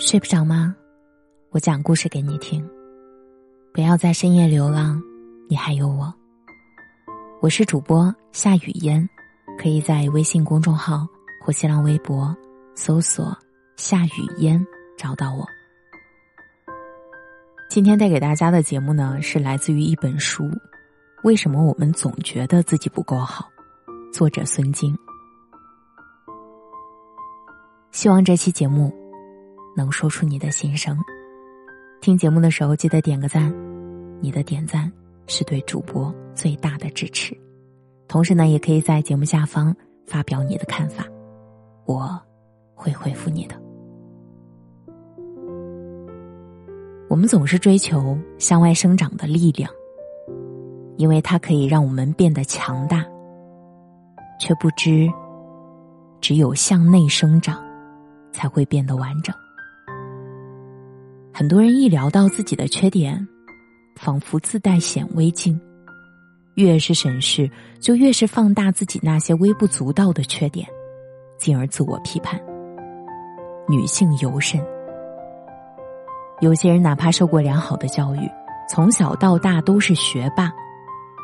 睡不着吗？我讲故事给你听。不要在深夜流浪，你还有我。我是主播夏雨嫣，可以在微信公众号或新浪微博搜索“夏雨嫣”找到我。今天带给大家的节目呢，是来自于一本书，《为什么我们总觉得自己不够好》，作者孙晶。希望这期节目。能说出你的心声。听节目的时候记得点个赞，你的点赞是对主播最大的支持。同时呢，也可以在节目下方发表你的看法，我会回复你的。我们总是追求向外生长的力量，因为它可以让我们变得强大，却不知只有向内生长，才会变得完整。很多人一聊到自己的缺点，仿佛自带显微镜，越是审视，就越是放大自己那些微不足道的缺点，进而自我批判。女性尤甚，有些人哪怕受过良好的教育，从小到大都是学霸，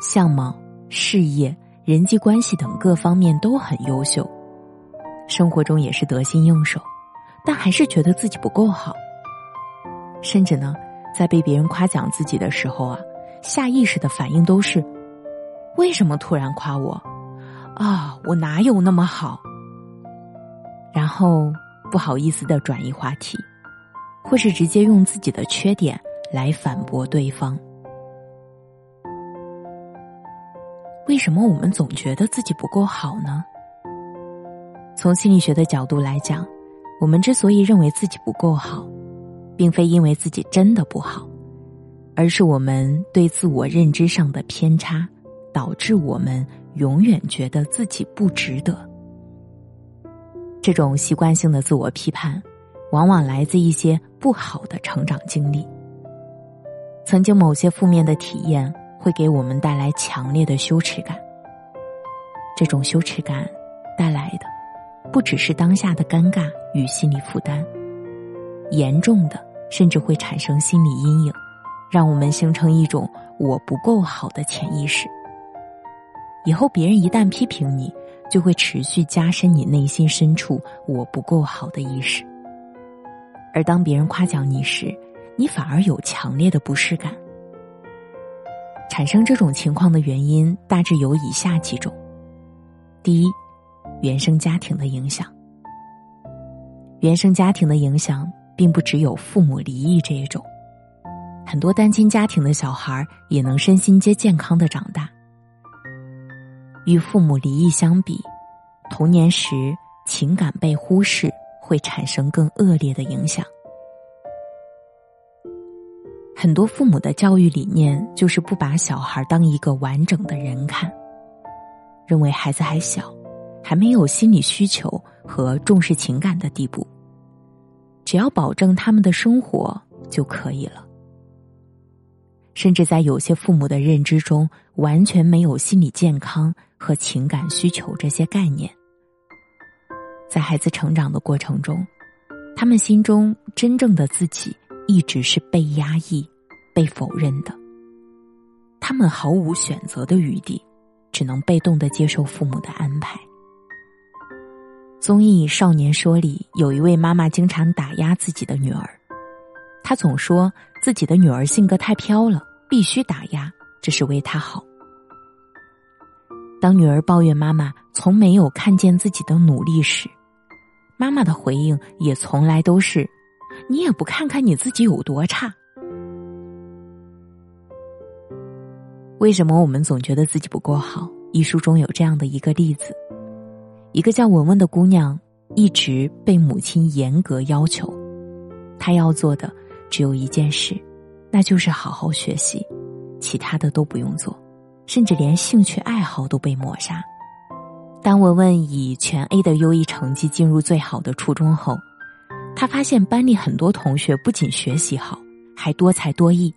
相貌、事业、人际关系等各方面都很优秀，生活中也是得心应手，但还是觉得自己不够好。甚至呢，在被别人夸奖自己的时候啊，下意识的反应都是：为什么突然夸我？啊，我哪有那么好？然后不好意思的转移话题，或是直接用自己的缺点来反驳对方。为什么我们总觉得自己不够好呢？从心理学的角度来讲，我们之所以认为自己不够好。并非因为自己真的不好，而是我们对自我认知上的偏差，导致我们永远觉得自己不值得。这种习惯性的自我批判，往往来自一些不好的成长经历。曾经某些负面的体验，会给我们带来强烈的羞耻感。这种羞耻感带来的，不只是当下的尴尬与心理负担。严重的，甚至会产生心理阴影，让我们形成一种“我不够好”的潜意识。以后别人一旦批评你，就会持续加深你内心深处“我不够好”的意识。而当别人夸奖你时，你反而有强烈的不适感。产生这种情况的原因大致有以下几种：第一，原生家庭的影响。原生家庭的影响。并不只有父母离异这一种，很多单亲家庭的小孩也能身心皆健康的长大。与父母离异相比，童年时情感被忽视会产生更恶劣的影响。很多父母的教育理念就是不把小孩当一个完整的人看，认为孩子还小，还没有心理需求和重视情感的地步。只要保证他们的生活就可以了，甚至在有些父母的认知中，完全没有心理健康和情感需求这些概念。在孩子成长的过程中，他们心中真正的自己一直是被压抑、被否认的，他们毫无选择的余地，只能被动的接受父母的安排。综艺《少年说》里有一位妈妈经常打压自己的女儿，她总说自己的女儿性格太飘了，必须打压，这是为她好。当女儿抱怨妈妈从没有看见自己的努力时，妈妈的回应也从来都是：“你也不看看你自己有多差。”为什么我们总觉得自己不够好？一书中有这样的一个例子。一个叫文文的姑娘，一直被母亲严格要求，她要做的只有一件事，那就是好好学习，其他的都不用做，甚至连兴趣爱好都被抹杀。当文文以全 A 的优异成绩进入最好的初中后，她发现班里很多同学不仅学习好，还多才多艺，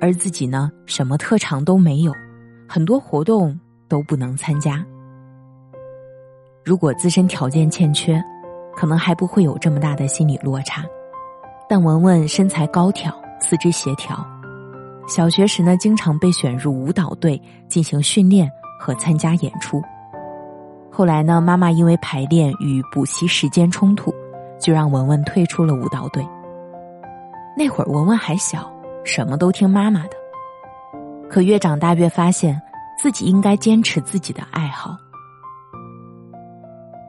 而自己呢，什么特长都没有，很多活动都不能参加。如果自身条件欠缺，可能还不会有这么大的心理落差，但文文身材高挑，四肢协调。小学时呢，经常被选入舞蹈队进行训练和参加演出。后来呢，妈妈因为排练与补习时间冲突，就让文文退出了舞蹈队。那会儿文文还小，什么都听妈妈的。可越长大越发现，自己应该坚持自己的爱好。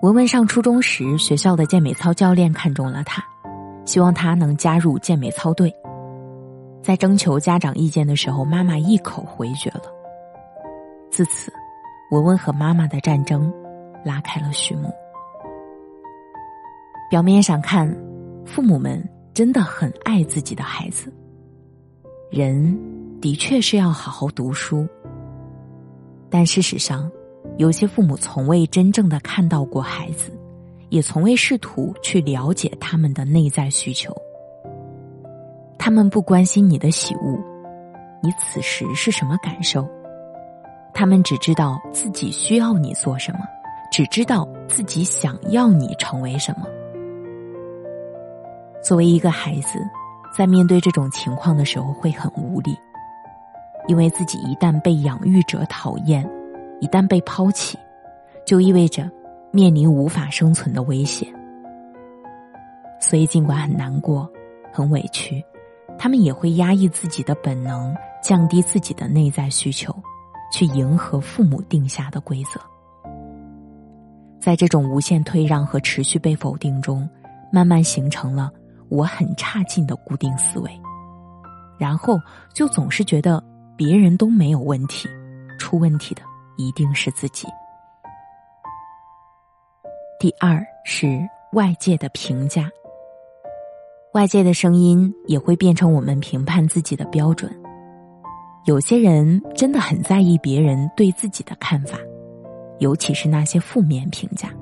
文文上初中时，学校的健美操教练看中了他，希望他能加入健美操队。在征求家长意见的时候，妈妈一口回绝了。自此，文文和妈妈的战争拉开了序幕。表面上看，父母们真的很爱自己的孩子。人的确是要好好读书，但事实上，有些父母从未真正的看到过孩子，也从未试图去了解他们的内在需求。他们不关心你的喜恶，你此时是什么感受？他们只知道自己需要你做什么，只知道自己想要你成为什么。作为一个孩子，在面对这种情况的时候会很无力，因为自己一旦被养育者讨厌，一旦被抛弃，就意味着面临无法生存的危险。所以，尽管很难过，很委屈。他们也会压抑自己的本能，降低自己的内在需求，去迎合父母定下的规则。在这种无限退让和持续被否定中，慢慢形成了我很差劲的固定思维，然后就总是觉得别人都没有问题，出问题的一定是自己。第二是外界的评价。外界的声音也会变成我们评判自己的标准。有些人真的很在意别人对自己的看法，尤其是那些负面评价。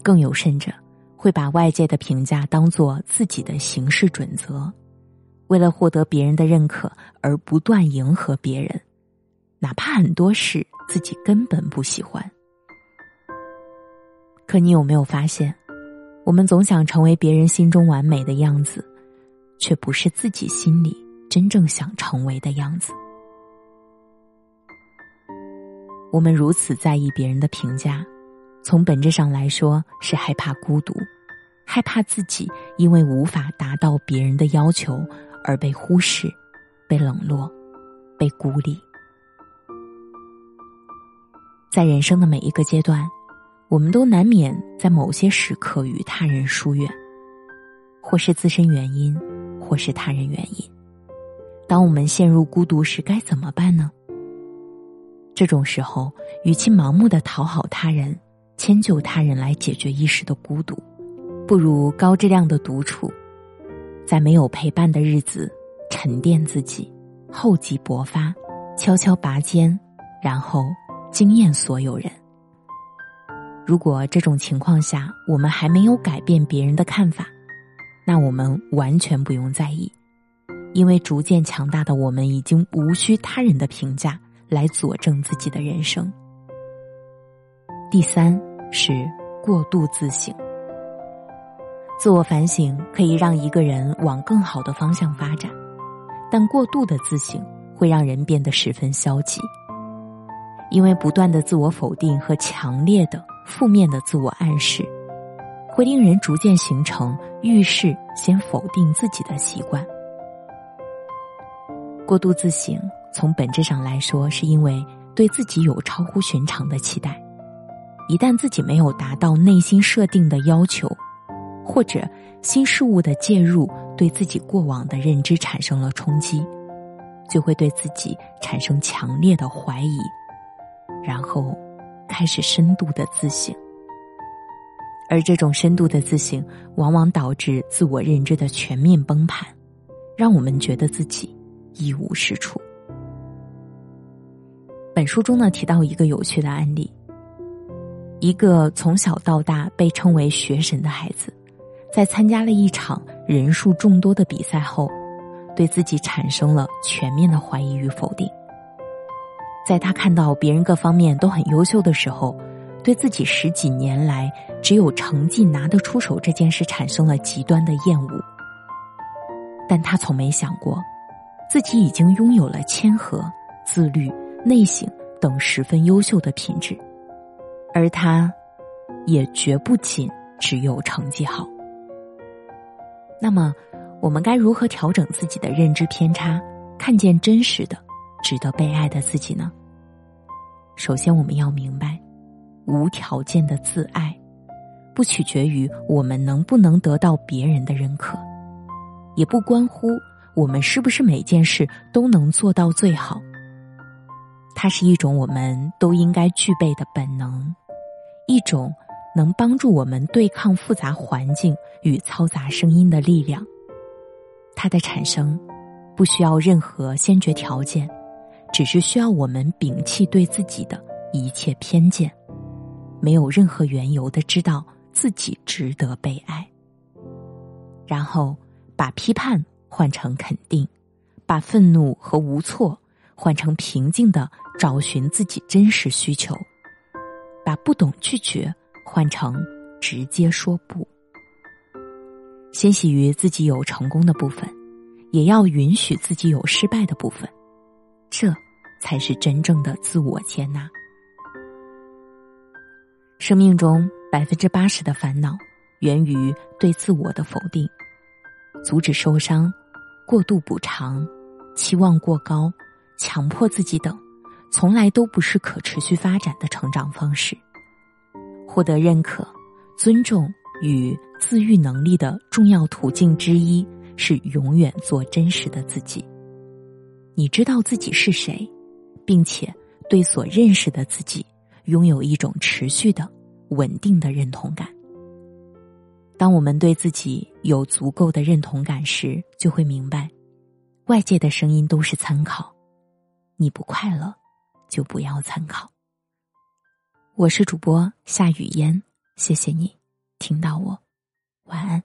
更有甚者，会把外界的评价当做自己的行事准则，为了获得别人的认可而不断迎合别人，哪怕很多事自己根本不喜欢。可你有没有发现？我们总想成为别人心中完美的样子，却不是自己心里真正想成为的样子。我们如此在意别人的评价，从本质上来说是害怕孤独，害怕自己因为无法达到别人的要求而被忽视、被冷落、被孤立。在人生的每一个阶段。我们都难免在某些时刻与他人疏远，或是自身原因，或是他人原因。当我们陷入孤独时，该怎么办呢？这种时候，与其盲目的讨好他人、迁就他人来解决一时的孤独，不如高质量的独处，在没有陪伴的日子沉淀自己，厚积薄发，悄悄拔尖，然后惊艳所有人。如果这种情况下我们还没有改变别人的看法，那我们完全不用在意，因为逐渐强大的我们已经无需他人的评价来佐证自己的人生。第三是过度自省，自我反省可以让一个人往更好的方向发展，但过度的自省会让人变得十分消极，因为不断的自我否定和强烈的。负面的自我暗示，会令人逐渐形成遇事先否定自己的习惯。过度自省，从本质上来说，是因为对自己有超乎寻常的期待。一旦自己没有达到内心设定的要求，或者新事物的介入对自己过往的认知产生了冲击，就会对自己产生强烈的怀疑，然后。开始深度的自省，而这种深度的自省，往往导致自我认知的全面崩盘，让我们觉得自己一无是处。本书中呢提到一个有趣的案例：一个从小到大被称为学神的孩子，在参加了一场人数众多的比赛后，对自己产生了全面的怀疑与否定。在他看到别人各方面都很优秀的时候，对自己十几年来只有成绩拿得出手这件事产生了极端的厌恶，但他从没想过，自己已经拥有了谦和、自律、内省等十分优秀的品质，而他，也绝不仅只有成绩好。那么，我们该如何调整自己的认知偏差，看见真实的、值得被爱的自己呢？首先，我们要明白，无条件的自爱，不取决于我们能不能得到别人的认可，也不关乎我们是不是每件事都能做到最好。它是一种我们都应该具备的本能，一种能帮助我们对抗复杂环境与嘈杂声音的力量。它的产生，不需要任何先决条件。只是需要我们摒弃对自己的一切偏见，没有任何缘由的知道自己值得被爱，然后把批判换成肯定，把愤怒和无措换成平静的找寻自己真实需求，把不懂拒绝换成直接说不。欣喜于自己有成功的部分，也要允许自己有失败的部分。这才是真正的自我接纳。生命中百分之八十的烦恼源于对自我的否定，阻止受伤、过度补偿、期望过高、强迫自己等，从来都不是可持续发展的成长方式。获得认可、尊重与自愈能力的重要途径之一是永远做真实的自己。你知道自己是谁，并且对所认识的自己拥有一种持续的、稳定的认同感。当我们对自己有足够的认同感时，就会明白，外界的声音都是参考。你不快乐，就不要参考。我是主播夏雨嫣，谢谢你听到我，晚安。